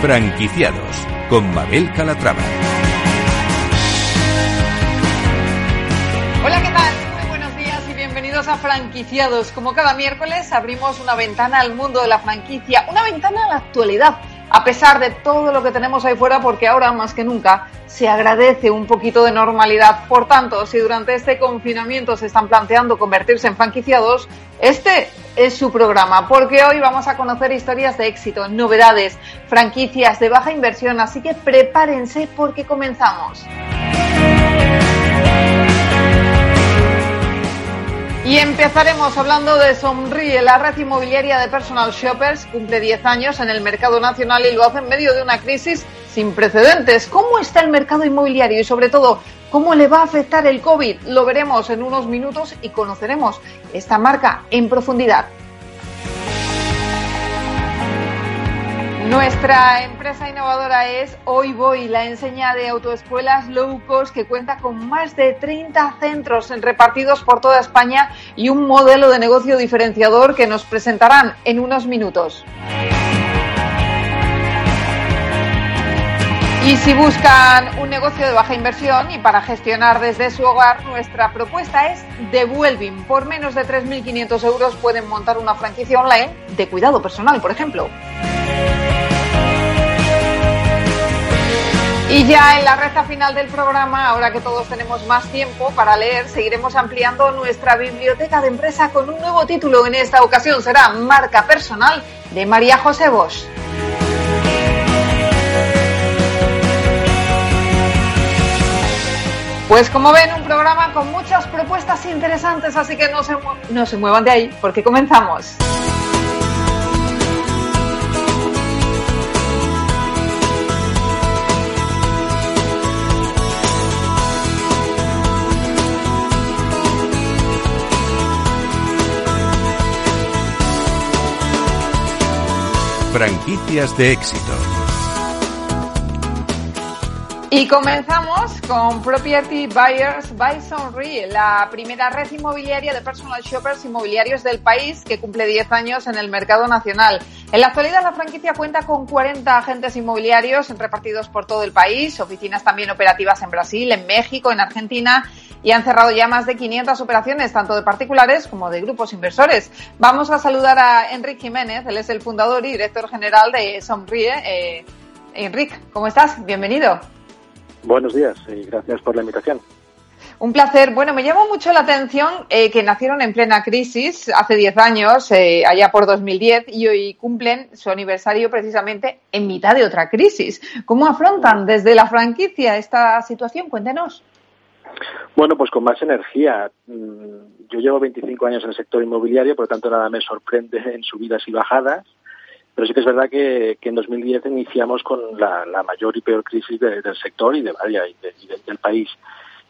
Franquiciados con Mabel Calatrava. Hola, ¿qué tal? Muy buenos días y bienvenidos a Franquiciados. Como cada miércoles abrimos una ventana al mundo de la franquicia, una ventana a la actualidad a pesar de todo lo que tenemos ahí fuera, porque ahora más que nunca se agradece un poquito de normalidad. Por tanto, si durante este confinamiento se están planteando convertirse en franquiciados, este es su programa, porque hoy vamos a conocer historias de éxito, novedades, franquicias de baja inversión, así que prepárense porque comenzamos. Y empezaremos hablando de Sonríe, la red inmobiliaria de personal shoppers, cumple 10 años en el mercado nacional y lo hace en medio de una crisis sin precedentes. ¿Cómo está el mercado inmobiliario y sobre todo cómo le va a afectar el COVID? Lo veremos en unos minutos y conoceremos esta marca en profundidad. Nuestra empresa innovadora es Hoy Voy, la enseña de autoescuelas low cost que cuenta con más de 30 centros repartidos por toda España y un modelo de negocio diferenciador que nos presentarán en unos minutos. Y si buscan un negocio de baja inversión y para gestionar desde su hogar, nuestra propuesta es Devuelving. Por menos de 3.500 euros pueden montar una franquicia online de cuidado personal, por ejemplo. Y ya en la recta final del programa, ahora que todos tenemos más tiempo para leer, seguiremos ampliando nuestra biblioteca de empresa con un nuevo título. En esta ocasión será Marca Personal de María José Bosch. Pues como ven, un programa con muchas propuestas interesantes, así que no se, no se muevan de ahí, porque comenzamos. Franquicias de éxito. Y comenzamos con Property Buyers by Sonri, la primera red inmobiliaria de personal shoppers inmobiliarios del país que cumple 10 años en el mercado nacional. En la actualidad la franquicia cuenta con 40 agentes inmobiliarios repartidos por todo el país, oficinas también operativas en Brasil, en México, en Argentina y han cerrado ya más de 500 operaciones, tanto de particulares como de grupos inversores. Vamos a saludar a Enrique Jiménez, él es el fundador y director general de Sonríe. Eh, Enrique, ¿cómo estás? Bienvenido. Buenos días y gracias por la invitación. Un placer. Bueno, me llamó mucho la atención eh, que nacieron en plena crisis hace 10 años, eh, allá por 2010, y hoy cumplen su aniversario precisamente en mitad de otra crisis. ¿Cómo afrontan desde la franquicia esta situación? Cuéntenos. Bueno, pues con más energía. Mm, yo llevo 25 años en el sector inmobiliario, por lo tanto nada me sorprende en subidas y bajadas. Pero sí que es verdad que, en 2010 iniciamos con la, mayor y peor crisis del sector y, de, y, del país.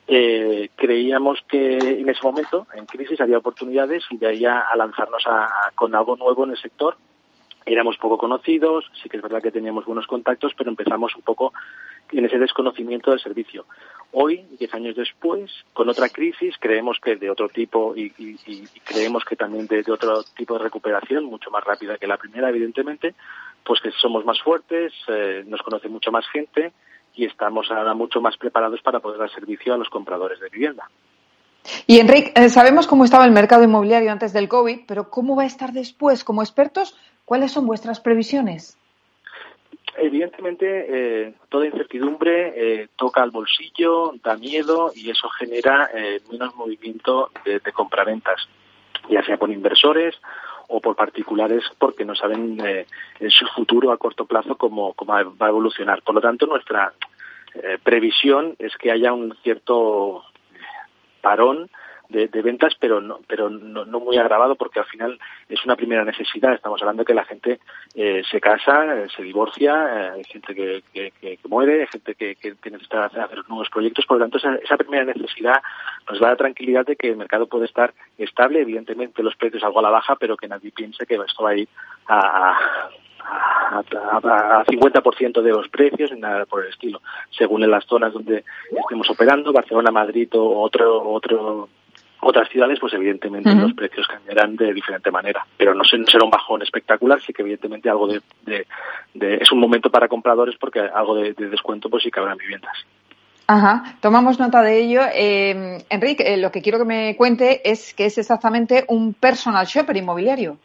Eh, creíamos que en ese momento, en crisis, había oportunidades y de ahí a, lanzarnos con algo nuevo en el sector. Éramos poco conocidos, sí que es verdad que teníamos buenos contactos, pero empezamos un poco en ese desconocimiento del servicio. Hoy, diez años después, con otra crisis, creemos que de otro tipo y, creemos que también de, otro tipo de recuperación, mucho más rápida que la primera, evidentemente, pues que somos más fuertes, eh, nos conoce mucho más gente y estamos ahora mucho más preparados para poder dar servicio a los compradores de vivienda. Y Enrique, eh, sabemos cómo estaba el mercado inmobiliario antes del COVID, pero ¿cómo va a estar después? Como expertos, ¿cuáles son vuestras previsiones? Evidentemente, eh, toda incertidumbre eh, toca al bolsillo, da miedo y eso genera eh, menos movimiento de, de compraventas, ya sea por inversores o por particulares porque no saben su futuro a corto plazo cómo, cómo va a evolucionar. Por lo tanto, nuestra previsión es que haya un cierto parón de, ventas, pero no, pero no, muy agravado porque al final es una primera necesidad. Estamos hablando de que la gente eh, se casa, eh, se divorcia, eh, hay gente que, que, muere, hay gente que, que, necesita hacer nuevos proyectos. Por lo tanto, esa, primera necesidad nos da la tranquilidad de que el mercado puede estar estable. Evidentemente, los precios algo a la baja, pero que nadie piense que esto va a ir a, a, a, 50% de los precios nada por el estilo, según en las zonas donde estemos operando, Barcelona, Madrid o otro otro Otras ciudades, pues evidentemente los precios cambiarán de diferente manera, pero no, será un bajón espectacular, sí que evidentemente algo de, es un momento para compradores porque algo de, descuento pues sí que habrá viviendas. Ajá, tomamos nota de ello. Eh, Enrique, eh, lo que quiero que me cuente es que es exactamente un personal shopper inmobiliario.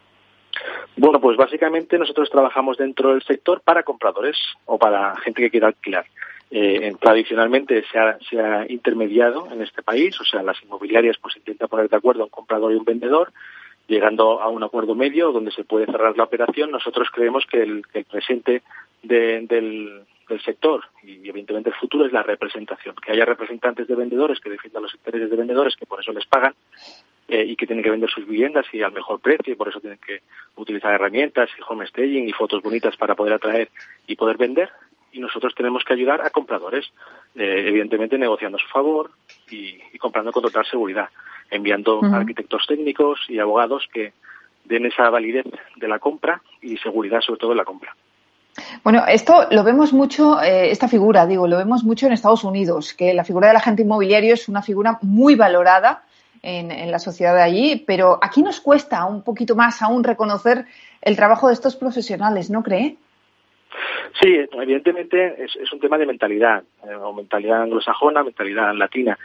Bueno, pues básicamente nosotros trabajamos dentro del sector para compradores o para gente que quiera alquilar. Eh, tradicionalmente se ha, se ha, intermediado en este país, o sea, las inmobiliarias pues intentan poner de acuerdo a un comprador y un vendedor, llegando a un acuerdo medio donde se puede cerrar la operación. Nosotros creemos que el, presente del, del sector y evidentemente el futuro es la representación, que haya representantes de vendedores que defiendan los intereses de vendedores, que por eso les pagan, eh, y que tienen que vender sus viviendas y al mejor precio y por eso tienen que utilizar herramientas y home staging y fotos bonitas para poder atraer y poder vender y nosotros tenemos que ayudar a compradores, eh, evidentemente negociando a su favor y, comprando con total seguridad, enviando arquitectos técnicos y abogados que den esa validez de la compra y seguridad sobre todo en la compra. Bueno, esto lo vemos mucho, eh, esta figura, digo, lo vemos mucho en Estados Unidos, que la figura del agente inmobiliario es una figura muy valorada en, la sociedad de allí, pero aquí nos cuesta un poquito más aún reconocer el trabajo de estos profesionales, ¿no cree? Sí, evidentemente es, un tema de mentalidad, eh, o mentalidad anglosajona, mentalidad latina.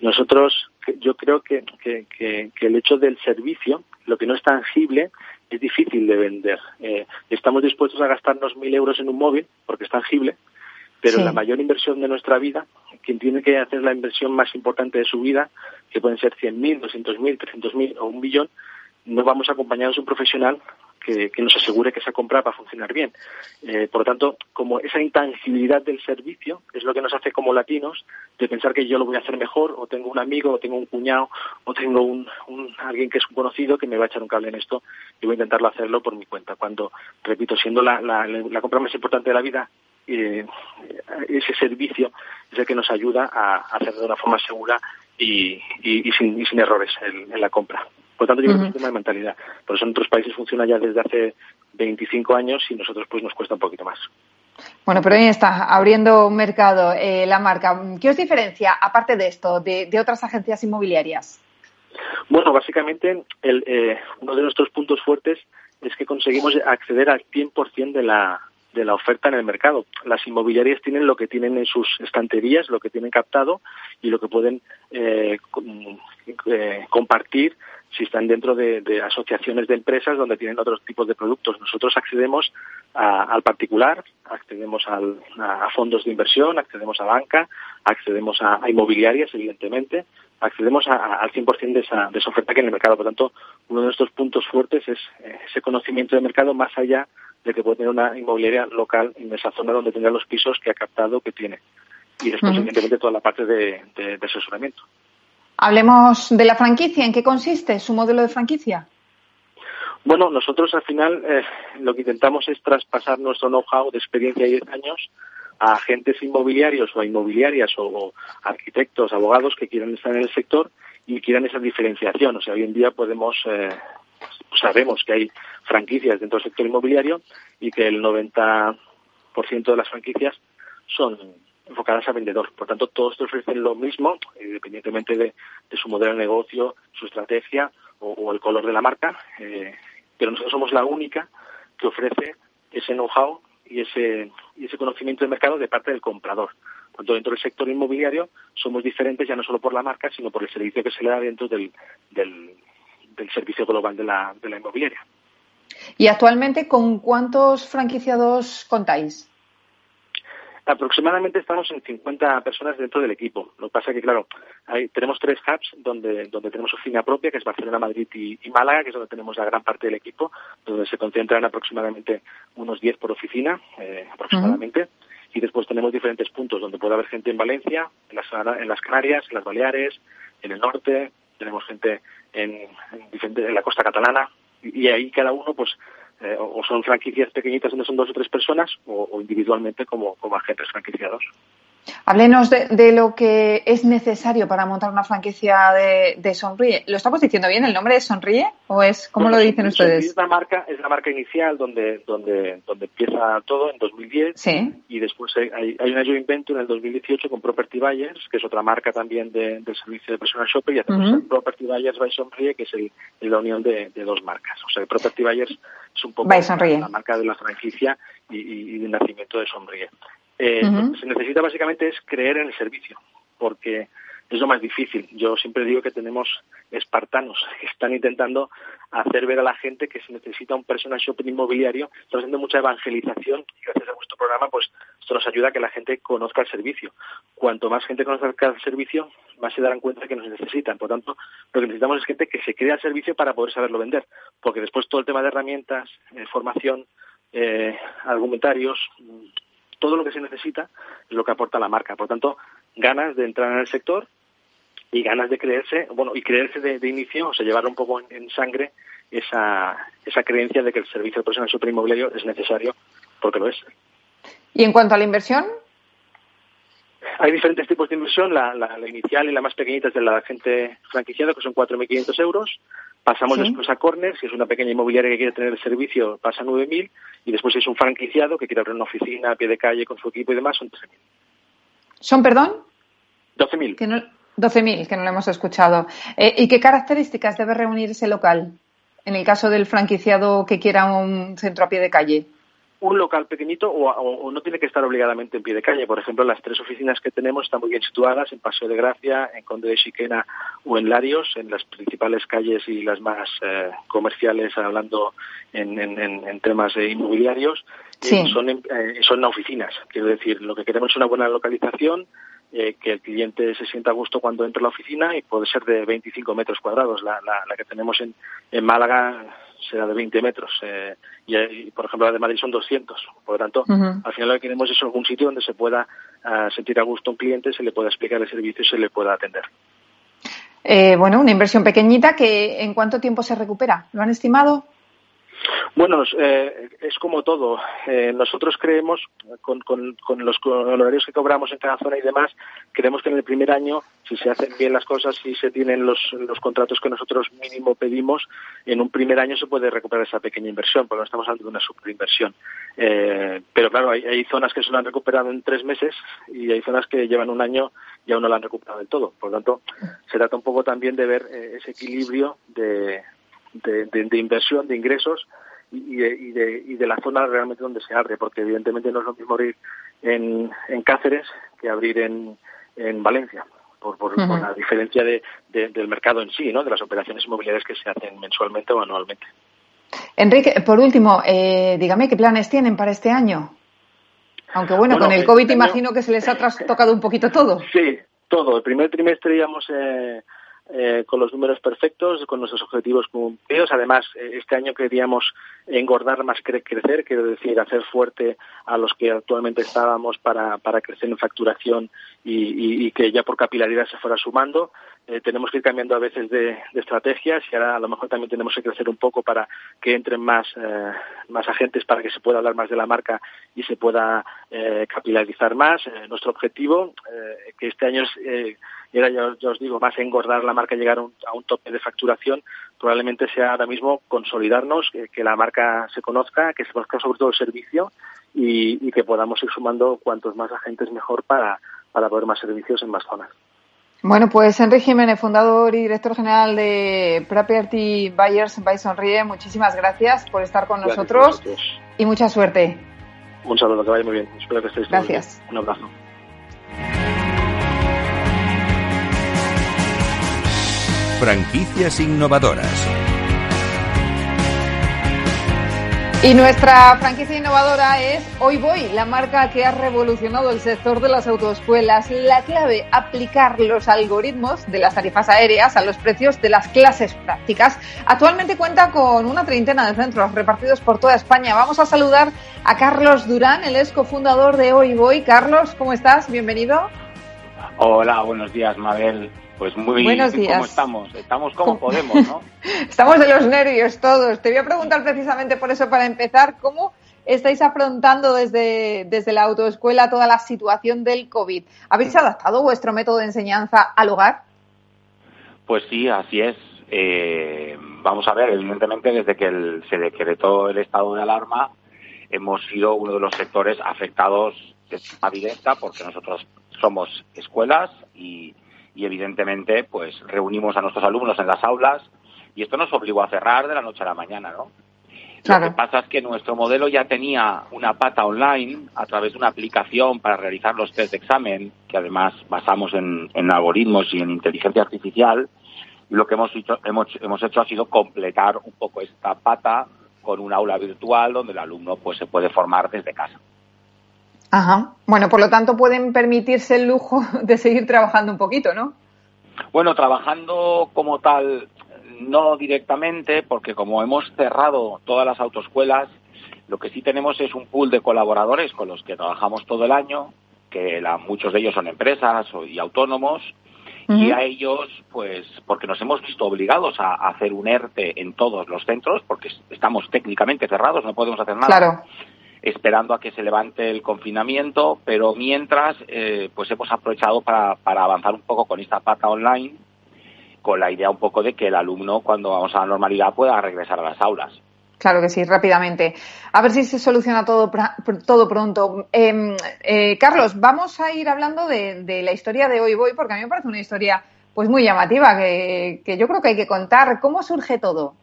Nosotros, yo creo que, que, el hecho del servicio, lo que no es tangible, es difícil de vender. Eh, estamos dispuestos a gastarnos mil euros en un móvil, porque es tangible, pero la mayor inversión de nuestra vida, quien tiene que hacer la inversión más importante de su vida, que pueden ser 100.000, 200.000, 300.000 o un millón, no vamos acompañados de un profesional que, nos asegure que esa compra va a funcionar bien. Eh, por lo tanto, como esa intangibilidad del servicio es lo que nos hace como latinos de pensar que yo lo voy a hacer mejor, o tengo un amigo, o tengo un cuñado, o tengo un, alguien que es un conocido que me va a echar un cable en esto y voy a intentarlo hacerlo por mi cuenta. Cuando, repito, siendo la, compra más importante de la vida, eh, ese servicio es el que nos ayuda a hacerlo de una forma segura y, sin, errores en, la compra. Por lo tanto, yo creo que es un tema de mentalidad. Por eso en otros países funciona ya desde hace 25 años y nosotros pues nos cuesta un poquito más. Bueno, pero ahí está, abriendo un mercado eh, la marca. ¿Qué os diferencia, aparte de esto, de, otras agencias inmobiliarias? Bueno, básicamente el, eh, uno de nuestros puntos fuertes es que conseguimos acceder al 100% de la, de la oferta en el mercado. Las inmobiliarias tienen lo que tienen en sus estanterías, lo que tienen captado y lo que pueden eh, eh, compartir si están dentro de, asociaciones de empresas donde tienen otros tipos de productos. Nosotros accedemos al particular, accedemos a fondos de inversión, accedemos a banca, accedemos a, inmobiliarias, evidentemente, accedemos al 100% de esa, de esa oferta que hay en el mercado. Por lo tanto, uno de nuestros puntos fuertes es eh, ese conocimiento del mercado más allá de que puede tener una inmobiliaria local en esa zona donde tendrá los pisos que ha captado que tiene. Y después, evidentemente, toda la parte de, asesoramiento. Hablemos de la franquicia. ¿En qué consiste su modelo de franquicia? Bueno, nosotros al final eh, lo que intentamos es traspasar nuestro know-how de experiencia de 10 años a agentes inmobiliarios o a inmobiliarias o, arquitectos, abogados que quieran estar en el sector y quieran esa diferenciación. O sea, hoy en día podemos eh, sabemos que hay franquicias dentro del sector inmobiliario y que el 90% de las franquicias son enfocadas a vendedor. Por tanto, todos te ofrecen lo mismo, independientemente de, su modelo de negocio, su estrategia o, el color de la marca, eh, pero nosotros somos la única que ofrece ese know-how y ese, y ese conocimiento de mercado de parte del comprador. Por tanto, dentro del sector inmobiliario somos diferentes ya no solo por la marca, sino por el servicio que se le da dentro del, del, del servicio global de la, de la inmobiliaria. ¿Y actualmente con cuántos franquiciados contáis? Aproximadamente estamos en 50 personas dentro del equipo. Lo que pasa es que, claro, hay, tenemos tres hubs donde, donde tenemos oficina propia, que es Barcelona, Madrid y, Málaga, que es donde tenemos la gran parte del equipo, donde se concentran aproximadamente unos 10 por oficina, eh, aproximadamente. Y después tenemos diferentes puntos donde puede haber gente en Valencia, en las, en las Canarias, en las Baleares, en el norte, tenemos gente en, en, la costa catalana y, ahí cada uno pues eh, o son franquicias pequeñitas donde son dos o tres personas o, individualmente como, como agentes franquiciados. Háblenos de, lo que es necesario para montar una franquicia de, Sonríe. ¿Lo estamos diciendo bien? ¿El nombre es Sonríe? ¿O es cómo lo dicen ustedes? Es la marca, es la marca inicial donde, donde, donde empieza todo en 2010. Sí. Y después hay, hay una joint venture en el 2018 con Property Buyers, que es otra marca también del servicio de personal shopper. Y hacemos Property Buyers by Sonríe, que es la unión de, dos marcas. O sea, Property Buyers es un poco la, marca de la franquicia y, y, y del nacimiento de Sonríe. Eh, Lo que se necesita básicamente es creer en el servicio, porque es lo más difícil. Yo siempre digo que tenemos espartanos que están intentando hacer ver a la gente que se necesita un personal shopping inmobiliario. Estamos haciendo mucha evangelización y gracias a vuestro programa, pues esto nos ayuda a que la gente conozca el servicio. Cuanto más gente conozca el servicio, más se darán cuenta que nos necesitan. Por tanto, lo que necesitamos es gente que se crea el servicio para poder saberlo vender, porque después todo el tema de herramientas, eh, formación, eh, argumentarios, todo lo que se necesita es lo que aporta la marca. Por tanto, ganas de entrar en el sector y ganas de creerse, bueno, y creerse de, inicio, o sea, llevar un poco en, sangre esa, esa creencia de que el servicio de personal superinmobiliario es necesario, porque lo es. ¿Y en cuanto a la inversión? Hay diferentes tipos de inversión. La, la, inicial y la más pequeñita es de la gente franquiciada, que son 4.500 euros. Pasamos después a Corner, si es una pequeña inmobiliaria que quiere tener el servicio, pasa a 9.000. Y después si es un franquiciado que quiere abrir una oficina a pie de calle con su equipo y demás, son 13.000. ¿Son, perdón? 12.000. Que no, 12.000, que no lo hemos escuchado. Eh, ¿Y qué características debe reunir ese local en el caso del franquiciado que quiera un centro a pie de calle? Un local pequeñito o, no tiene que estar obligadamente en pie de calle. Por ejemplo, las tres oficinas que tenemos están muy bien situadas en Paseo de Gracia, en Conde de Chiquena o en Larios, en las principales calles y las más eh, comerciales, hablando en, temas inmobiliarios. Sí. son, eh, son oficinas. Quiero decir, lo que queremos es una buena localización, eh, que el cliente se sienta a gusto cuando entre a la oficina y puede ser de 25 metros cuadrados. La, la, que tenemos en, en Málaga será de 20 metros eh, y, por ejemplo la de Madrid son 200. Por lo tanto, al final lo que queremos es algún sitio donde se pueda ah, sentir a gusto un cliente, se le pueda explicar el servicio y se le pueda atender. Eh, bueno, una inversión pequeñita que ¿en cuánto tiempo se recupera? ¿Lo han estimado? Bueno, eh, es como todo. Eh, nosotros creemos, con, con, con los horarios que cobramos en cada zona y demás, creemos que en el primer año, si se hacen bien las cosas, si se tienen los, los contratos que nosotros mínimo pedimos, en un primer año se puede recuperar esa pequeña inversión, porque no estamos hablando de una superinversión. Eh, pero claro, hay, hay zonas que se lo han recuperado en tres meses y hay zonas que llevan un año y aún no lo han recuperado del todo. Por lo tanto, se trata un poco también de ver ese equilibrio de, de, inversión, de ingresos y, de, y, de, la zona realmente donde se abre, porque evidentemente no es lo mismo abrir en, en Cáceres que abrir en, en Valencia. Por, por, la diferencia de, del mercado en sí, ¿no? de las operaciones inmobiliarias que se hacen mensualmente o anualmente. Enrique, por último, eh, dígame qué planes tienen para este año. Aunque bueno, con el COVID este imagino que se les ha tocado un poquito todo. Sí, todo. El primer trimestre íbamos eh, eh, con los números perfectos, con nuestros objetivos cumplidos. Además, eh, este año queríamos engordar más que crecer, quiero decir, hacer fuerte a los que actualmente estábamos para, para crecer en facturación y, y, que ya por capilaridad se fuera sumando. Eh, tenemos que ir cambiando a veces de, estrategias y ahora a lo mejor también tenemos que crecer un poco para que entren más, eh, más agentes para que se pueda hablar más de la marca y se pueda eh, capilarizar más. nuestro objetivo, que este año es y ahora ya, os digo, más engordar la marca, llegar a un, tope de facturación, probablemente sea ahora mismo consolidarnos, que, la marca se conozca, que se conozca sobre todo el servicio y, que podamos ir sumando cuantos más agentes mejor para, para poder más servicios en más zonas. Bueno, pues Enrique Jiménez, fundador y director general de Property Buyers by Sonríe, muchísimas gracias por estar con nosotros y mucha suerte. Un saludo, que vaya muy bien. Espero que estéis Gracias. Un abrazo. Franquicias innovadoras. Y nuestra franquicia innovadora es Hoy Voy, la marca que ha revolucionado el sector de las autoescuelas. La clave, aplicar los algoritmos de las tarifas aéreas a los precios de las clases prácticas. Actualmente cuenta con una treintena de centros repartidos por toda España. Vamos a saludar a Carlos Durán, el ex cofundador de Hoy Voy. Carlos, ¿cómo estás? Bienvenido. Hola, buenos días, Mabel. Pues muy Buenos días. ¿Cómo estamos? Estamos como podemos, ¿no? estamos de los nervios todos. Te voy a preguntar precisamente por eso para empezar, ¿cómo estáis afrontando desde, desde la autoescuela toda la situación del COVID. ¿Habéis adaptado vuestro método de enseñanza al hogar? Pues sí, así es. Eh, vamos a ver, evidentemente desde que se decretó el estado de alarma, hemos sido uno de los sectores afectados de forma directa porque nosotros somos escuelas y, evidentemente pues reunimos a nuestros alumnos en las aulas y esto nos obligó a cerrar de la noche a la mañana, ¿no? Lo que pasa es que nuestro modelo ya tenía una pata online a través de una aplicación para realizar los test de examen, que además basamos en, en algoritmos y en inteligencia artificial. Y lo que hemos hecho, hemos, hemos hecho ha sido completar un poco esta pata con un aula virtual donde el alumno pues se puede formar desde casa. Ajá. Bueno, por lo tanto pueden permitirse el lujo de seguir trabajando un poquito, ¿no? Bueno, trabajando como tal, no directamente, porque como hemos cerrado todas las autoescuelas, lo que sí tenemos es un pool de colaboradores con los que trabajamos todo el año, que la, muchos de ellos son empresas y autónomos, y a ellos, pues, porque nos hemos visto obligados a, hacer un ERTE en todos los centros, porque estamos técnicamente cerrados, no podemos hacer nada. Claro. Esperando a que se levante el confinamiento, pero mientras, eh, pues hemos aprovechado para, para avanzar un poco con esta pata online, con la idea un poco de que el alumno, cuando vamos a la normalidad, pueda regresar a las aulas. Claro que sí, rápidamente. A ver si se soluciona todo, todo pronto. Em, eh, Carlos, vamos a ir hablando de, la historia de Hoy Voy, porque a mí me parece una historia pues muy llamativa, que, yo creo que hay que contar. ¿Cómo surge todo?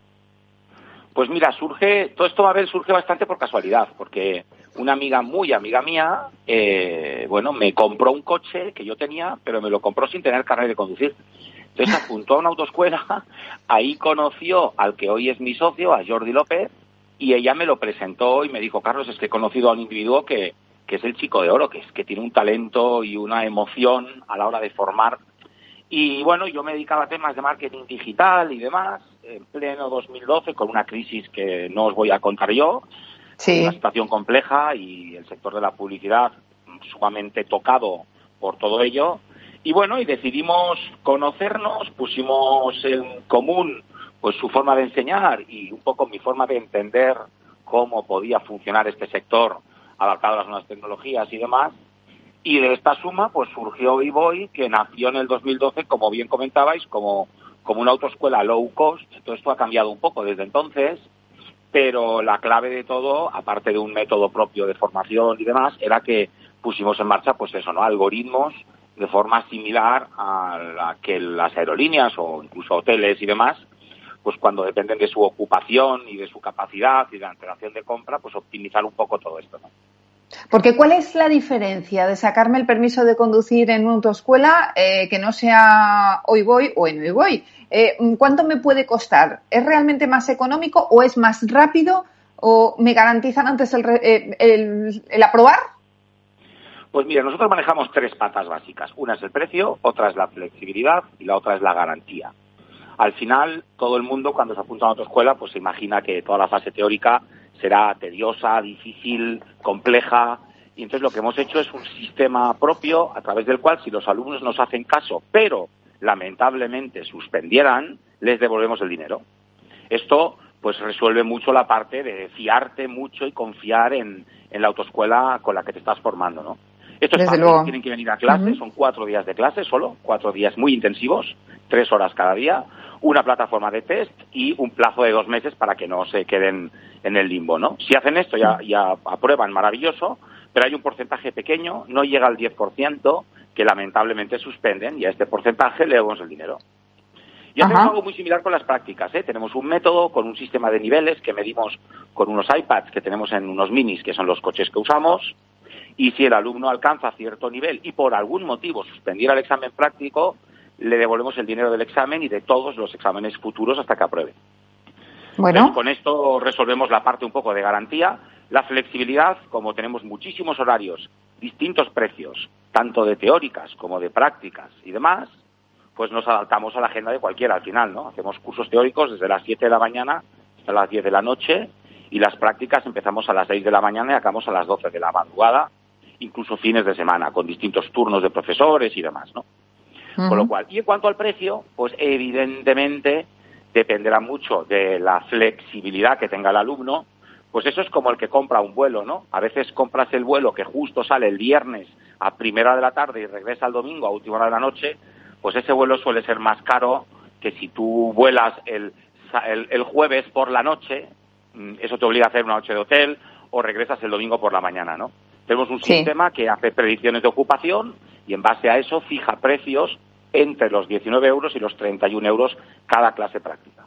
Pues mira, surge, todo esto a ver surge bastante por casualidad, porque una amiga muy amiga mía, eh, bueno, me compró un coche que yo tenía, pero me lo compró sin tener carnet de conducir. Entonces apuntó a una autoescuela, ahí conoció al que hoy es mi socio, a Jordi López, y ella me lo presentó y me dijo, Carlos, es que he conocido a un individuo que, que es el chico de oro, que es que tiene un talento y una emoción a la hora de formar. Y bueno, yo me dedicaba a temas de marketing digital y demás, en pleno 2012, con una crisis que no os voy a contar yo, sí. una situación compleja y el sector de la publicidad sumamente tocado por todo ello. Y bueno, y decidimos conocernos, pusimos en común pues su forma de enseñar y un poco mi forma de entender cómo podía funcionar este sector adaptado a las nuevas tecnologías y demás. Y de esta suma pues surgió Iboy, que nació en el 2012, como bien comentabais, como, como una autoescuela low cost. Todo esto ha cambiado un poco desde entonces, pero la clave de todo, aparte de un método propio de formación y demás, era que pusimos en marcha pues eso, ¿no? algoritmos de forma similar a la que las aerolíneas o incluso hoteles y demás, pues cuando dependen de su ocupación y de su capacidad y de la interacción de compra, pues optimizar un poco todo esto. ¿no? Porque ¿cuál es la diferencia de sacarme el permiso de conducir en una autoescuela eh, que no sea hoy voy o en hoy voy? Eh, ¿Cuánto me puede costar? ¿Es realmente más económico o es más rápido o me garantizan antes el, eh, el, el aprobar pues mira, nosotros manejamos tres patas básicas. Una es el precio, otra es la flexibilidad y la otra es la garantía. Al final, todo el mundo cuando se apunta a otra escuela, pues se imagina que toda la fase teórica será tediosa, difícil, compleja. Y entonces lo que hemos hecho es un sistema propio a través del cual si los alumnos nos hacen caso, pero lamentablemente suspendieran, les devolvemos el dinero. Esto pues resuelve mucho la parte de fiarte mucho y confiar en, en la autoescuela con la que te estás formando, ¿no? Esto es fácil, tienen que venir a clase, son cuatro días de clase solo, cuatro días muy intensivos, tres horas cada día, una plataforma de test y un plazo de dos meses para que no se queden en el limbo, ¿no? Si hacen esto ya, ya aprueban, maravilloso, pero hay un porcentaje pequeño, no llega al 10%, que lamentablemente suspenden y a este porcentaje le damos el dinero. Y hacemos algo muy similar con las prácticas. ¿eh? Tenemos un método con un sistema de niveles que medimos con unos iPads que tenemos en unos minis, que son los coches que usamos, y si el alumno alcanza cierto nivel y por algún motivo suspendiera el examen práctico, le devolvemos el dinero del examen y de todos los exámenes futuros hasta que apruebe. Bueno. con esto resolvemos la parte un poco de garantía. La flexibilidad, como tenemos muchísimos horarios, distintos precios, tanto de teóricas como de prácticas y demás, pues nos adaptamos a la agenda de cualquiera al final, ¿no? Hacemos cursos teóricos desde las 7 de la mañana hasta las 10 de la noche y las prácticas empezamos a las 6 de la mañana y acabamos a las 12 de la madrugada incluso fines de semana, con distintos turnos de profesores y demás, ¿no? Con lo cual, y en cuanto al precio, pues evidentemente dependerá mucho de la flexibilidad que tenga el alumno, Pues eso es como el que compra un vuelo, ¿no? A veces compras el vuelo que justo sale el viernes a primera de la tarde y regresa el domingo a última hora de la noche, pues ese vuelo suele ser más caro que si tú vuelas el, el, jueves por la noche, mm, eso te obliga a hacer una noche de hotel o regresas el domingo por la mañana, ¿no? Tenemos un sistema que hace predicciones de ocupación y en base a eso fija precios entre los 19 euros y los 31 euros cada clase práctica.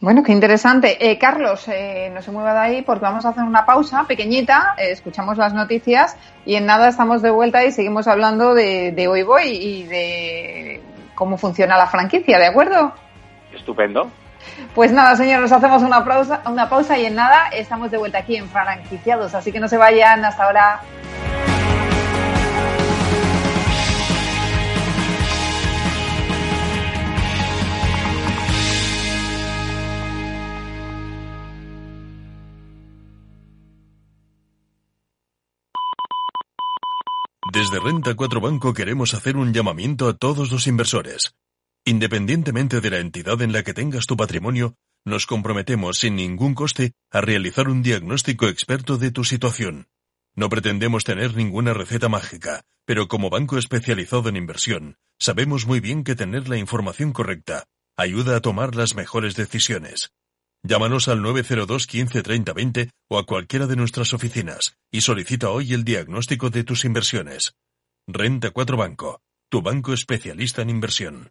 Bueno, qué interesante. Eh, Carlos, eh, no se mueva de ahí porque vamos a hacer una pausa pequeñita, eh, escuchamos las noticias y en nada estamos de vuelta y seguimos hablando de, de Hoy Voy y de cómo funciona la franquicia, ¿de acuerdo? Estupendo. Pues nada, señores, hacemos una pausa, una pausa y en nada estamos de vuelta aquí en Franquiciados, así que no se vayan hasta ahora. Desde Renta 4 Banco queremos hacer un llamamiento a todos los inversores. Independientemente de la entidad en la que tengas tu patrimonio, nos comprometemos sin ningún coste a realizar un diagnóstico experto de tu situación. No pretendemos tener ninguna receta mágica, pero como banco especializado en inversión, sabemos muy bien que tener la información correcta ayuda a tomar las mejores decisiones. Llámanos al 902 15 30 20 o a cualquiera de nuestras oficinas y solicita hoy el diagnóstico de tus inversiones. Renta 4 Banco, tu banco especialista en inversión.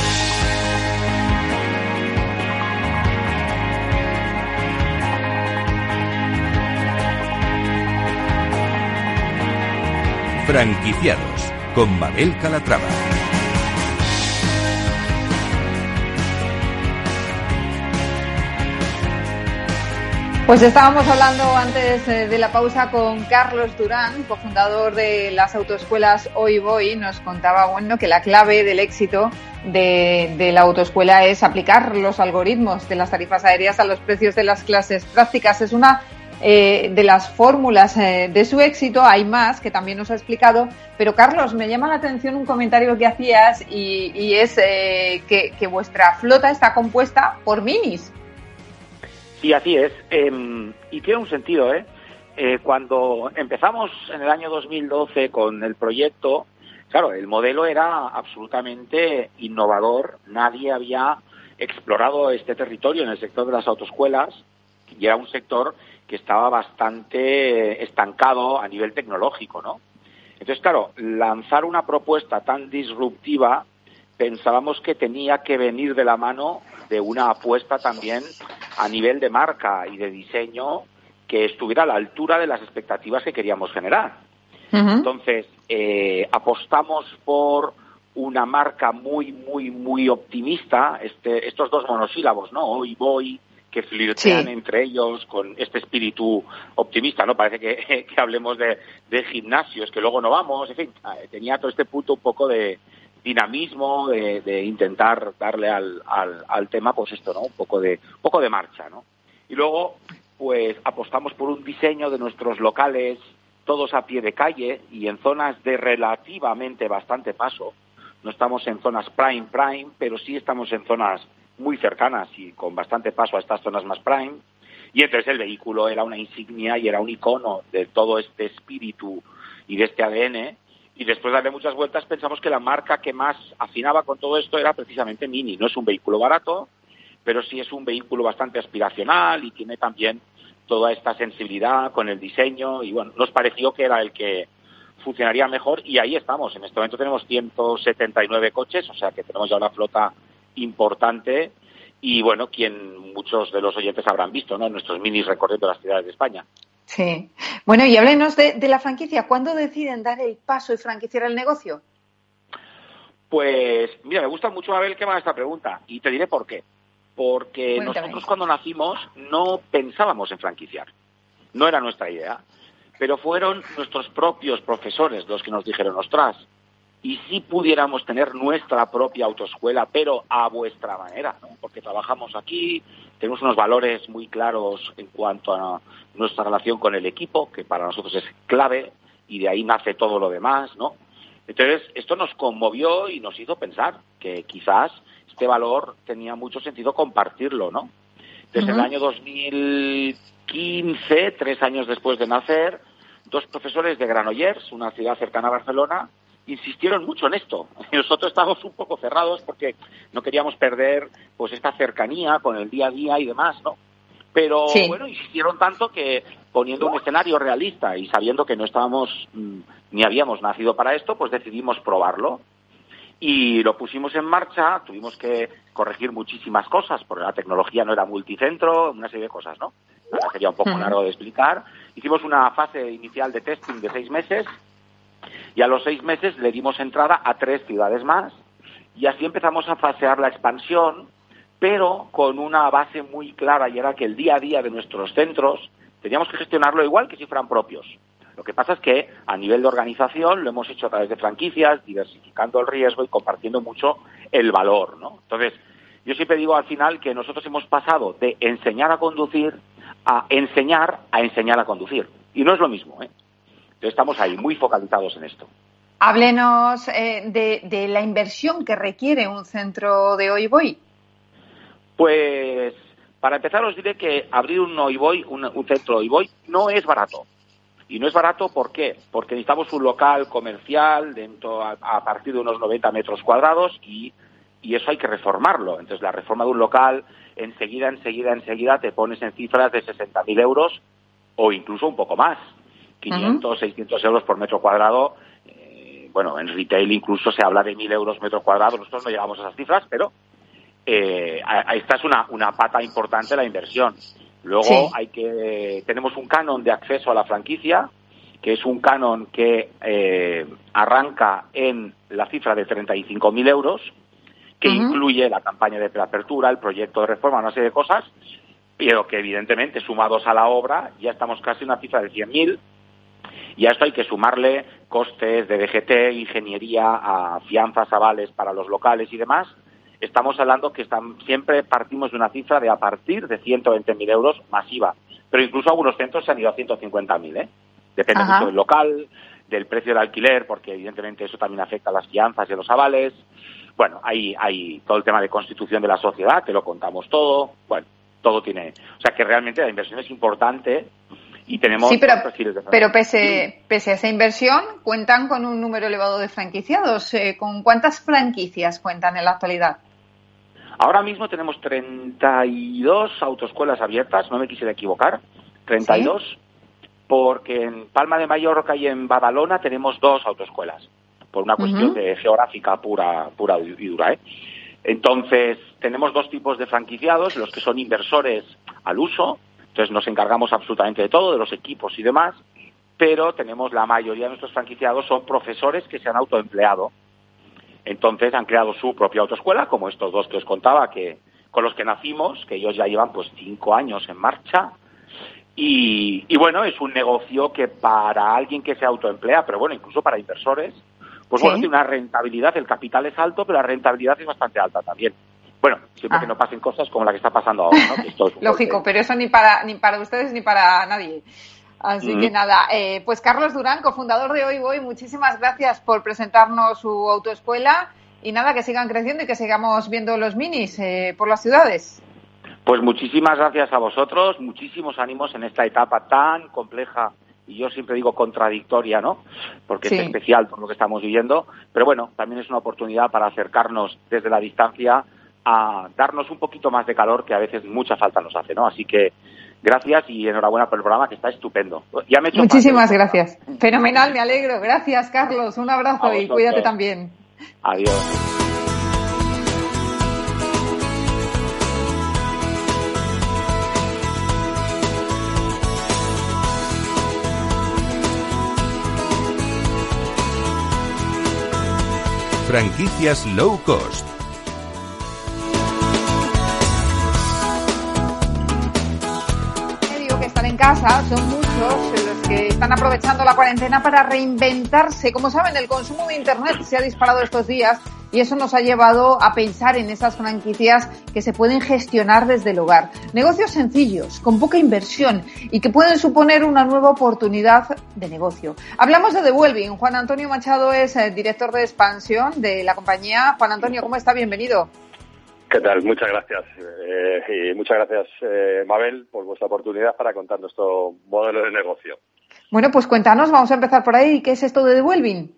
Franquiciados con Mabel Calatrava. Pues estábamos hablando antes eh, de la pausa con Carlos Durán, cofundador de las autoescuelas Hoy Voy. Nos contaba bueno que la clave del éxito de, de, la autoescuela es aplicar los algoritmos de las tarifas aéreas a los precios de las clases prácticas. Es una eh, de las fórmulas eh, de su éxito. Hay más que también nos ha explicado. Pero Carlos, me llama la atención un comentario que hacías y, es eh, que, vuestra flota está compuesta por minis. Sí, así es. Em, y tiene un sentido, ¿eh? Cuando empezamos en el año 2012 con el proyecto, claro, el modelo era absolutamente innovador. Nadie había explorado este territorio en el sector de las autoescuelas y era un sector que estaba bastante estancado a nivel tecnológico, ¿no? Entonces, claro, lanzar una propuesta tan disruptiva pensábamos que tenía que venir de la mano de una apuesta también a nivel de marca y de diseño que estuviera a la altura de las expectativas que queríamos generar. Entonces, eh, apostamos por una marca muy, muy, muy optimista, este, estos dos monosílabos, ¿no? Hoy voy, que flirtean entre ellos con este espíritu optimista, ¿no? Parece que, hablemos de, gimnasios, que luego no vamos, en fin, ah, tenía todo este punto un poco de dinamismo, de, intentar darle al, al, tema, pues esto, ¿no? Un poco de, un poco de marcha, ¿no? Y luego, pues apostamos por un diseño de nuestros locales, todos a pie de calle y en zonas de relativamente bastante paso. No estamos en zonas prime, prime, pero sí estamos en zonas muy cercanas y con bastante paso a estas zonas más prime. Y entonces el vehículo era una insignia y era un icono de todo este espíritu y de este ADN. Y después de darle muchas vueltas pensamos que la marca que más afinaba con todo esto era precisamente Mini. No es un vehículo barato, pero sí es un vehículo bastante aspiracional y tiene también toda esta sensibilidad con el diseño. Y bueno, nos pareció que era el que funcionaría mejor y ahí estamos. En este momento tenemos 179 coches, o sea que tenemos ya una flota importante y bueno, quien muchos de los oyentes habrán visto, ¿no? Nuestros minis recorriendo las ciudades de España. Sí. Bueno, y háblenos de, la franquicia. ¿Cuándo deciden dar el paso y franquiciar el negocio? Pues, mira, me gusta mucho, Abel, que me haga esta pregunta. Y te diré por qué. Porque nosotros cuando nacimos no pensábamos en franquiciar. No era nuestra idea. pero fueron nuestros propios profesores los que nos dijeron, ostras, y si pudiéramos tener nuestra propia autoescuela, pero a vuestra manera, ¿no? porque trabajamos aquí, tenemos unos valores muy claros en cuanto a nuestra relación con el equipo, que para nosotros es clave, y de ahí nace todo lo demás, ¿no? Entonces, esto nos conmovió y nos hizo pensar que quizás este valor tenía mucho sentido compartirlo, ¿no? Desde el año 2015, tres años después de nacer, dos profesores de Granollers, una ciudad cercana a Barcelona, insistieron mucho en esto. Nosotros estábamos un poco cerrados porque no queríamos perder pues esta cercanía con el día a día y demás, ¿no? Pero bueno, insistieron tanto que poniendo un escenario realista y sabiendo que no estábamos mm, ni habíamos nacido para esto, pues decidimos probarlo. Y lo pusimos en marcha, tuvimos que corregir muchísimas cosas, porque la tecnología no era multicentro, una serie de cosas, ¿no? sería un poco largo de explicar. Hicimos una fase inicial de testing de seis meses, y a los seis meses le dimos entrada a tres ciudades más y así empezamos a fasear la expansión, pero con una base muy clara y era que el día a día de nuestros centros teníamos que gestionarlo igual que si fueran propios. Lo que pasa es que a nivel de organización lo hemos hecho a través de franquicias, diversificando el riesgo y compartiendo mucho el valor, ¿no? Entonces, yo siempre digo al final que nosotros hemos pasado de enseñar a conducir a enseñar a enseñar a conducir. Y no es lo mismo, ¿eh? Estamos ahí muy focalizados en esto. Háblenos eh, de, la inversión que requiere un centro de hoy voy. Pues para empezar os diré que abrir un hoy un, un centro hoy voy, no es barato. Y no es barato ¿por qué? Porque necesitamos un local comercial dentro a, partir de unos 90 metros cuadrados y, y eso hay que reformarlo. Entonces la reforma de un local enseguida, enseguida, enseguida te pones en cifras de 60.000 euros o incluso un poco más. 500, 600 euros por metro cuadrado. Eh, bueno, en retail incluso se habla de 1.000 euros metro cuadrado. Nosotros no llegamos a esas cifras, pero eh, esta es una, una pata importante de la inversión. Luego hay que tenemos un canon de acceso a la franquicia, que es un canon que eh, arranca en la cifra de 35.000 euros, que incluye la campaña de preapertura, el proyecto de reforma, una serie de cosas, pero que evidentemente sumados a la obra ya estamos casi en una cifra de 100.000 y a esto hay que sumarle costes de DGT, ingeniería, a fianzas, avales para los locales y demás. Estamos hablando que están, siempre partimos de una cifra de a partir de 120.000 euros masiva. Pero incluso algunos centros se han ido a 150.000, ¿eh? Depende mucho del local, del precio del alquiler, porque evidentemente eso también afecta a las fianzas y a los avales. Bueno, hay, hay todo el tema de constitución de la sociedad, que lo contamos todo. Bueno, todo tiene. O sea que realmente la inversión es importante y tenemos sí, pero, pero pese, pese a esa inversión, cuentan con un número elevado de franquiciados. Eh, ¿Con cuántas franquicias cuentan en la actualidad? Ahora mismo tenemos 32 autoescuelas abiertas, no me quisiera equivocar, 32, porque en Palma de Mallorca y en Badalona tenemos dos autoescuelas, por una cuestión de geográfica pura, pura y dura. ¿eh? Entonces, tenemos dos tipos de franquiciados, los que son inversores al uso, entonces nos encargamos absolutamente de todo, de los equipos y demás, pero tenemos la mayoría de nuestros franquiciados son profesores que se han autoempleado. Entonces han creado su propia autoescuela, como estos dos que os contaba, que con los que nacimos, que ellos ya llevan pues cinco años en marcha. Y, bueno, es un negocio que para alguien que se autoemplea, pero bueno, incluso para inversores, pues bueno, tiene una rentabilidad, el capital es alto, pero la rentabilidad es bastante alta también. Bueno, siempre que ah. no pasen cosas como la que está pasando ahora, ¿no? Lógico, pero eso ni para, ni para ustedes ni para nadie. Así que nada, eh, pues Carlos Durán, cofundador de Hoy Voy, muchísimas gracias por presentarnos su autoescuela y nada, que sigan creciendo y que sigamos viendo los minis eh, por las ciudades. Pues muchísimas gracias a vosotros, muchísimos ánimos en esta etapa tan compleja y yo siempre digo contradictoria, ¿no? Porque es especial por lo que estamos viviendo, pero bueno, también es una oportunidad para acercarnos desde la distancia a darnos un poquito más de calor que a veces mucha falta nos hace, ¿no? Así que gracias y enhorabuena por el programa que está estupendo. Ya me he Muchísimas gracias. Fenomenal, me alegro. Gracias, Carlos. Un abrazo y cuídate también. Adiós. Franquicias low cost casa son muchos los que están aprovechando la cuarentena para reinventarse. Como saben, el consumo de Internet se ha disparado estos días y eso nos ha llevado a pensar en esas franquicias que se pueden gestionar desde el hogar. Negocios sencillos, con poca inversión y que pueden suponer una nueva oportunidad de negocio. Hablamos de Devuelving. Juan Antonio Machado es el eh, director de expansión de la compañía. Juan Antonio, ¿cómo está? Bienvenido. ¿Qué tal? Muchas gracias. Eh, y muchas gracias, eh, Mabel, por vuestra oportunidad para contar nuestro modelo de negocio. Bueno, pues cuéntanos, vamos a empezar por ahí. ¿Qué es esto de Devuelving?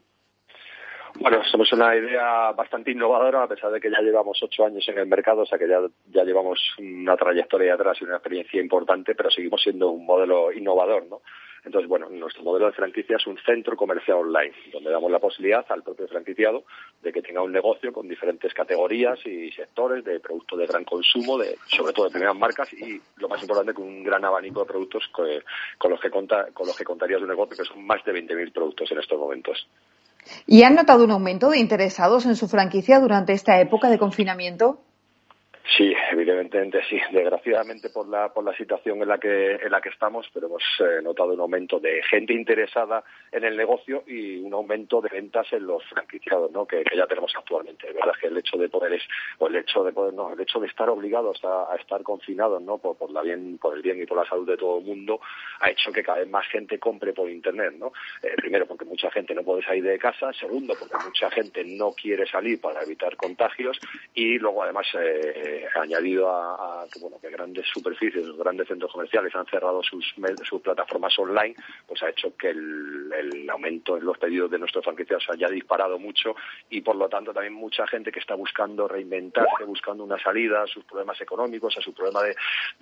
Bueno, somos una idea bastante innovadora, a pesar de que ya llevamos ocho años en el mercado, o sea que ya, ya llevamos una trayectoria atrás y una experiencia importante, pero seguimos siendo un modelo innovador, ¿no? Entonces, bueno, nuestro modelo de franquicia es un centro comercial online, donde damos la posibilidad al propio franquiciado de que tenga un negocio con diferentes categorías y sectores de productos de gran consumo, de, sobre todo de primeras marcas y, lo más importante, con un gran abanico de productos con, los que conta, con los que contaría su negocio, que son más de 20.000 productos en estos momentos. ¿Y han notado un aumento de interesados en su franquicia durante esta época de confinamiento? Sí, evidentemente sí. Desgraciadamente por la, por la situación en la que, en la que estamos, pero hemos eh, notado un aumento de gente interesada en el negocio y un aumento de ventas en los franquiciados, ¿no? Que, ya tenemos actualmente. Es verdad que el hecho de poder es, o el hecho de poder, no, el hecho de estar obligados a, estar confinados, ¿no? Por, por, la bien, por el bien y por la salud de todo el mundo, ha hecho que cada vez más gente compre por internet, ¿no? Eh, primero porque mucha gente no puede salir de casa, segundo porque mucha gente no quiere salir para evitar contagios y luego además eh, añadido a, que, bueno, que grandes superficies, grandes centros comerciales han cerrado sus, sus plataformas online, pues ha hecho que el, aumento en los pedidos de nuestros franquiciados haya disparado mucho y por lo tanto también mucha gente que está buscando reinventarse, buscando una salida a sus problemas económicos, a su problema de,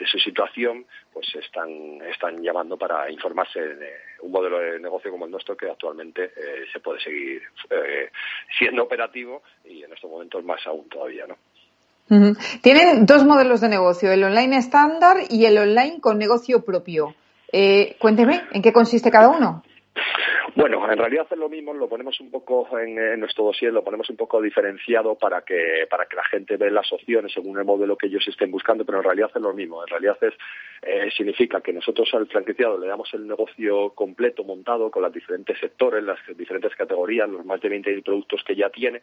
su situación, pues están, están llamando para informarse de un modelo de negocio como el nuestro que actualmente eh, se puede seguir eh, siendo operativo y en estos momentos más aún todavía, ¿no? Tienen dos modelos de negocio, el online estándar y el online con negocio propio. Eh, cuénteme, ¿en qué consiste cada uno? Bueno, en realidad es lo mismo, lo ponemos un poco en, nuestro dossier, lo ponemos un poco diferenciado para que, para que la gente vea las opciones según el modelo que ellos estén buscando, pero en realidad es lo mismo. En realidad es, eh, significa que nosotros al franquiciado le damos el negocio completo, montado, con los diferentes sectores, las diferentes categorías, los más de 20.000 productos que ya tiene,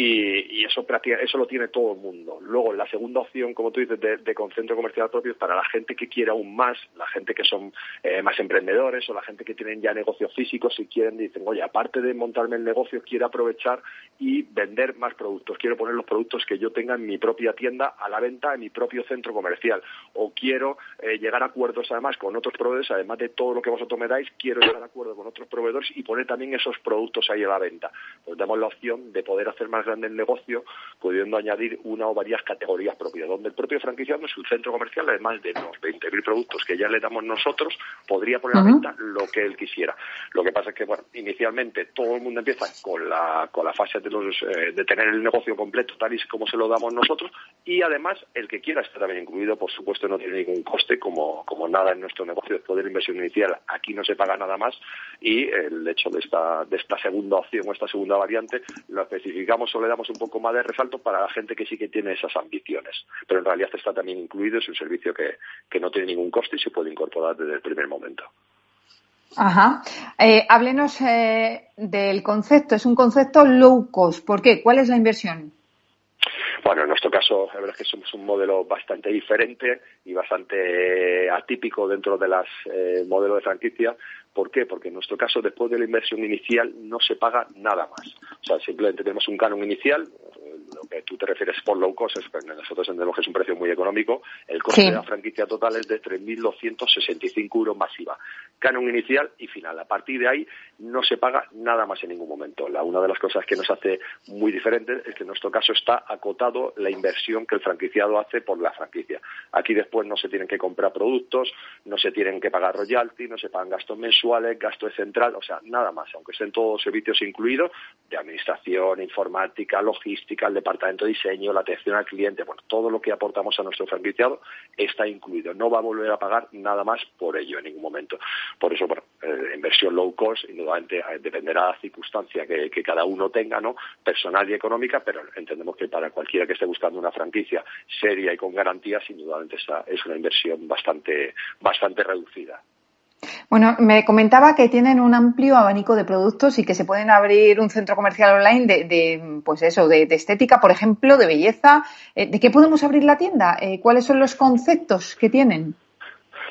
y, eso, eso lo tiene todo el mundo. Luego, la segunda opción, como tú dices, de, de concentro comercial propio es para la gente que quiere aún más, la gente que son eh, más emprendedores o la gente que tienen ya negocios físicos y quieren, dicen, oye, aparte de montarme el negocio, quiero aprovechar y vender más productos. Quiero poner los productos que yo tenga en mi propia tienda a la venta en mi propio centro comercial. O quiero eh, llegar a acuerdos además con otros proveedores, además de todo lo que vosotros me dais, quiero llegar a acuerdo con otros proveedores y poner también esos productos ahí a la venta. Pues damos la opción de poder hacer más grande el negocio, pudiendo añadir una o varias categorías propias, donde el propio franquiciado en su centro comercial, además de los 20.000 productos que ya le damos nosotros, podría poner a venta lo que él quisiera. Lo que pasa es que, bueno, inicialmente todo el mundo empieza con la, con la fase de, los, eh, de tener el negocio completo tal y como se lo damos nosotros y además el que quiera está también incluido, por supuesto, no tiene ningún coste como, como nada en nuestro negocio después de la inversión inicial. Aquí no se paga nada más y el hecho de esta, de esta segunda opción o esta segunda variante lo especificamos o le damos un poco más de resalto para la gente que sí que tiene esas ambiciones. Pero en realidad está también incluido, es un servicio que, no tiene ningún coste y se puede incorporar desde el primer momento. Ajá. Eh, háblenos eh, del concepto. Es un concepto low cost. ¿Por qué? ¿Cuál es la inversión? Bueno, en nuestro caso, la verdad es que somos un modelo bastante diferente y bastante atípico dentro de los eh, modelos de franquicia. ¿Por qué? Porque en nuestro caso, después de la inversión inicial, no se paga nada más. O sea, simplemente tenemos un canon inicial, lo que tú te refieres por low cost, es, nosotros entendemos que es un precio muy económico, el coste de la franquicia total es de 3.265 euros masiva. Canon inicial y final. A partir de ahí no se paga nada más en ningún momento. La, una de las cosas que nos hace muy diferentes es que en nuestro caso está acotado la inversión que el franquiciado hace por la franquicia. Aquí después no se tienen que comprar productos, no se tienen que pagar royalty, no se pagan gastos mensuales, gastos de central, o sea, nada más, aunque estén todos servicios incluidos, de administración, informática, logística, departamento de diseño, la atención al cliente, bueno, todo lo que aportamos a nuestro franquiciado está incluido. No va a volver a pagar nada más por ello en ningún momento. Por eso, bueno, eh, inversión low cost, indudablemente eh, dependerá de la circunstancia que, cada uno tenga, ¿no? Personal y económica, pero entendemos que para cualquiera que esté buscando una franquicia seria y con garantías, indudablemente es una inversión bastante, bastante reducida. Bueno, me comentaba que tienen un amplio abanico de productos y que se pueden abrir un centro comercial online de, pues eso, de, estética, por ejemplo, de belleza. Eh, ¿De qué podemos abrir la tienda? Eh, ¿Cuáles son los conceptos que tienen?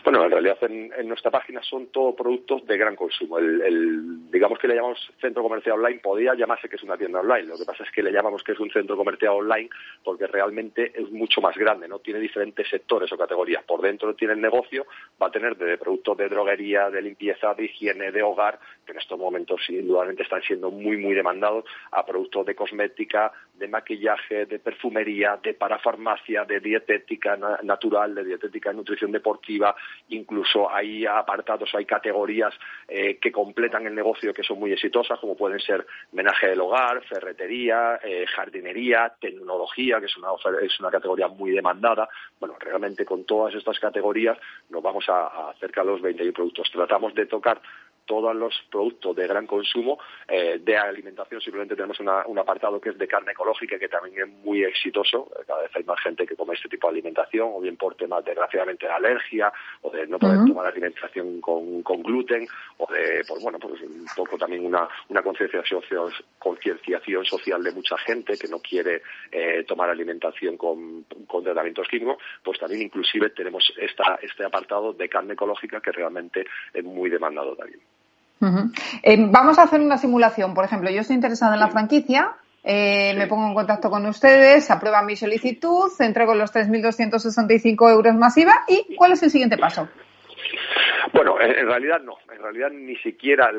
Bueno, en realidad en, nuestra página son todos productos de gran consumo. El, digamos que le llamamos centro comercial online, podría llamarse que es una tienda online. Lo que pasa es que le llamamos que es un centro comercial online porque realmente es mucho más grande, ¿no? Tiene diferentes sectores o categorías. Por dentro tiene el negocio, va a tener de productos de droguería, de limpieza, de higiene, de hogar, que en estos momentos indudablemente están siendo muy, muy demandados, a productos de cosmética, de maquillaje, de perfumería, de parafarmacia, de dietética natural, de dietética y nutrición deportiva, incluso hay apartados, hay categorías eh, que completan el negocio que son muy exitosas, como pueden ser menaje del hogar, ferretería, eh, jardinería, tecnología, que es una, es una categoría muy demandada. Bueno, realmente con todas estas categorías nos vamos a, a los 20 productos. Tratamos de tocar todos los productos de gran consumo eh, de alimentación. Simplemente tenemos un apartado que es de carne ecológica, que también es muy exitoso. Cada vez hay más gente que come este tipo de alimentación, o bien por temas, desgraciadamente, de alergia, o de no poder tomar alimentación con, gluten, o de, por, bueno, pues un poco también una, una concienciación, concienciación social de mucha gente que no quiere eh, tomar alimentación con, con tratamientos químicos, pues también inclusive tenemos esta, este apartado de carne ecológica que realmente es muy demandado también. Eh, vamos a hacer una simulación. Por ejemplo, yo estoy interesada en la franquicia, eh, me pongo en contacto con ustedes, aprueban mi solicitud, entrego los 3.265 euros masiva y ¿cuál es el siguiente paso? Bueno, en, realidad no. En realidad ni siquiera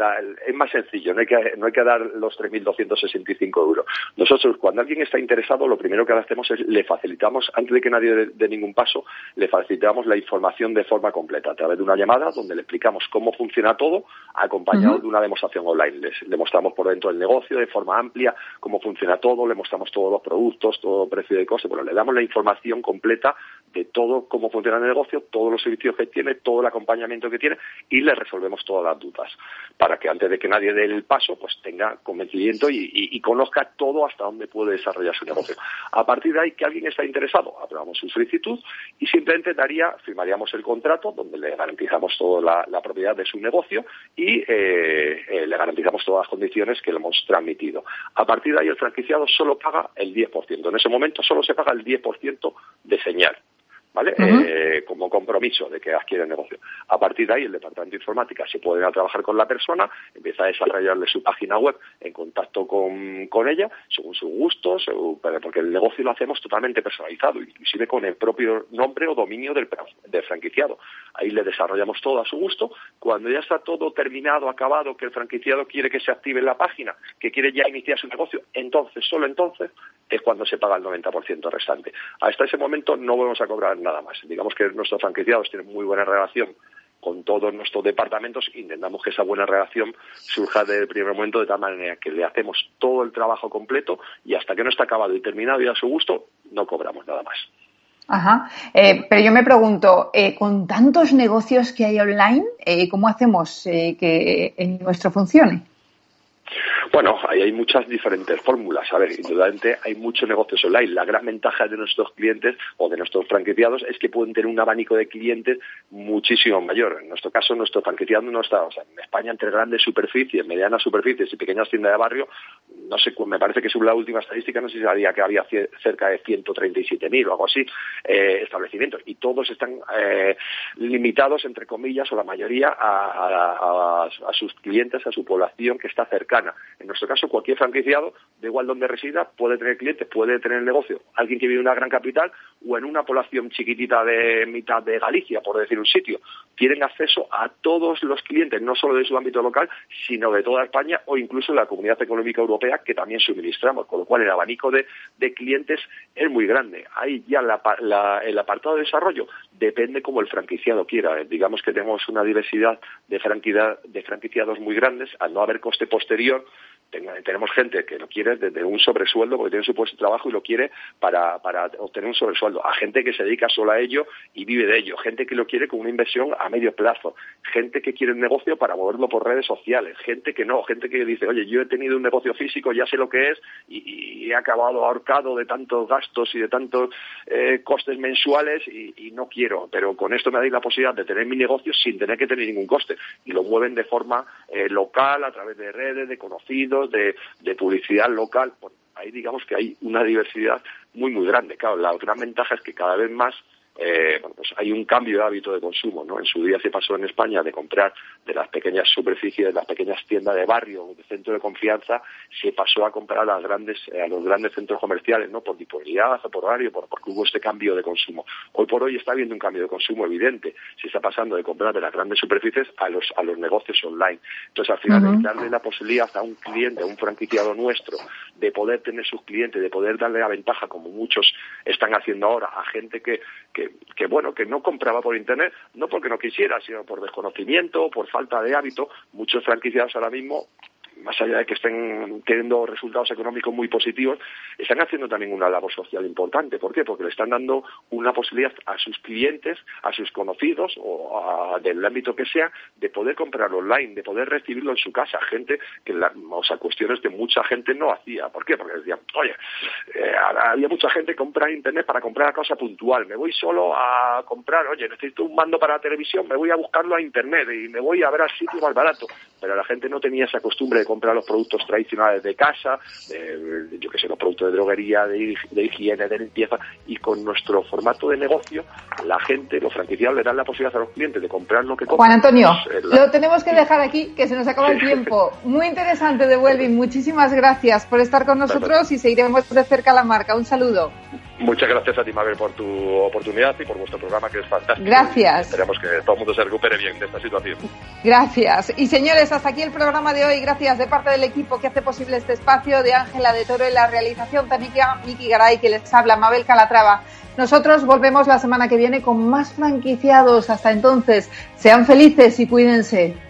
es más sencillo. No hay que, no hay que dar los 3.265 euros. Nosotros, cuando alguien está interesado, lo primero que hacemos es le facilitamos, antes de que nadie dé ningún paso, le facilitamos la información de forma completa a través de una llamada donde le explicamos cómo funciona todo, acompañado de una demostración online. Les, le mostramos por dentro el negocio de forma amplia, cómo funciona todo, le mostramos todos los productos, todo precio de coste. Bueno, le damos la información completa de todo cómo funciona el negocio, todos los servicios que tiene, todo el acompañamiento que tiene y le resolvemos todas las dudas para que antes de que nadie dé el paso pues tenga convencimiento y, conozca todo hasta dónde puede desarrollar su negocio. A partir de ahí que alguien está interesado, aprobamos su solicitud y simplemente daría, firmaríamos el contrato donde le garantizamos toda la, propiedad de su negocio y eh, eh, le garantizamos todas las condiciones que le hemos transmitido. A partir de ahí el franquiciado solo paga el 10%. En ese momento solo se paga el 10% de señal. ¿Vale? Eh, como compromiso de que adquiere el negocio. A partir de ahí, el departamento de informática se puede a trabajar con la persona, empieza a desarrollarle su página web en contacto con, con ella, según sus gustos, porque el negocio lo hacemos totalmente personalizado, inclusive con el propio nombre o dominio del, del franquiciado. Ahí le desarrollamos todo a su gusto. Cuando ya está todo terminado, acabado, que el franquiciado quiere que se active en la página, que quiere ya iniciar su negocio, entonces, solo entonces, es cuando se paga el 90% restante. Hasta ese momento no vamos a cobrar nada más. Digamos que nuestros franquiciados tienen muy buena relación con todos nuestros departamentos intentamos que esa buena relación surja desde el primer momento de tal manera que le hacemos todo el trabajo completo y hasta que no está acabado y terminado y a su gusto no cobramos nada más. Ajá. Eh, pero yo me pregunto, eh, con tantos negocios que hay online, eh, ¿cómo hacemos que el nuestro funcione? Bueno, ahí hay muchas diferentes fórmulas. A ver, indudablemente hay muchos negocios online. La gran ventaja de nuestros clientes o de nuestros franquiciados es que pueden tener un abanico de clientes muchísimo mayor. En nuestro caso, nuestro franquiciado no está, o sea, en España entre grandes superficies, medianas superficies y pequeñas tiendas de barrio, no sé, me parece que según la última estadística, no sé si sabía que había cerca de 137.000 o algo así eh, establecimientos y todos están eh, limitados, entre comillas, o la mayoría a, a sus clientes, a su población que está cercana. En nuestro caso, cualquier franquiciado, de igual donde resida, puede tener clientes, puede tener negocio. Alguien que vive en una gran capital o en una población chiquitita de mitad de Galicia, por decir un sitio, tienen acceso a todos los clientes, no solo de su ámbito local, sino de toda España o incluso de la Comunidad Económica Europea, que también suministramos, con lo cual el abanico de, clientes es muy grande. Ahí ya el apartado de desarrollo depende como el franquiciado quiera. Digamos que tenemos una diversidad de, de franquiciados muy grandes, al no haber coste posterior, tenemos gente que lo quiere desde un sobresueldo porque tiene su puesto de trabajo y lo quiere para, para obtener un sobresueldo. A gente que se dedica solo a ello y vive de ello. Gente que lo quiere con una inversión a medio plazo. Gente que quiere un negocio para moverlo por redes sociales. Gente que no. Gente que dice, oye, yo he tenido un negocio físico, ya sé lo que es y, he acabado ahorcado de tantos gastos y de tantos eh, costes mensuales y, no quiero. Pero con esto me dais la posibilidad de tener mi negocio sin tener que tener ningún coste. Y lo mueven de forma eh, local, a través de redes, de conocidos, de, publicidad local. ahí digamos que hay una diversidad muy, muy grande. Claro, la gran ventaja es que cada vez más eh, bueno, pues hay un cambio de hábito de consumo, ¿no? En su día se pasó en España de comprar de las pequeñas superficies, de las pequeñas tiendas de barrio, de centro de confianza, se pasó a comprar a las grandes, eh, a los grandes centros comerciales, ¿no? Por disponibilidad, por horario, por, porque hubo este cambio de consumo. Hoy por hoy está habiendo un cambio de consumo evidente. Se está pasando de comprar de las grandes superficies a los, a los negocios online. Entonces, al final, darle la posibilidad a un cliente, a un franquiciado nuestro, de poder tener sus clientes, de poder darle la ventaja, como muchos están haciendo ahora, a gente que, que que, bueno, que no compraba por Internet, no porque no quisiera, sino por desconocimiento, por falta de hábito. Muchos franquiciados ahora mismo más allá de que estén teniendo resultados económicos muy positivos, están haciendo también una labor social importante. ¿Por qué? Porque le están dando una posibilidad a sus clientes, a sus conocidos o del ámbito que sea, de poder comprar online, de poder recibirlo en su casa. Gente que, o sea, cuestiones que mucha gente no hacía. ¿Por qué? Porque decían, oye, eh, había mucha gente que compra internet para comprar cosa puntual. Me voy solo a comprar, oye, necesito un mando para la televisión, me voy a buscarlo a internet y me voy a ver al sitio más barato. Pero la gente no tenía esa costumbre de comprar los productos tradicionales de casa, yo que sé, los productos de droguería, de, higiene, de limpieza, y con nuestro formato de negocio, la gente, los franquiciados le dan la posibilidad a los clientes de comprar lo que compran. Juan Antonio, pues, lo tenemos que dejar aquí, que se nos acaba el tiempo. Muy interesante de Welving, muchísimas gracias por estar con nosotros y seguiremos de cerca la marca. Un saludo. Muchas gracias a ti, Mabel, por tu oportunidad y por vuestro programa, que es fantástico. Gracias. esperemos que todo el mundo se recupere bien de esta situación. Gracias. Y señores, hasta aquí el programa de hoy. Gracias de parte del equipo que hace posible este espacio, de Ángela de Toro en la realización, también Miki Garay, que les habla, Mabel Calatrava. Nosotros volvemos la semana que viene con más franquiciados. Hasta entonces, sean felices y cuídense.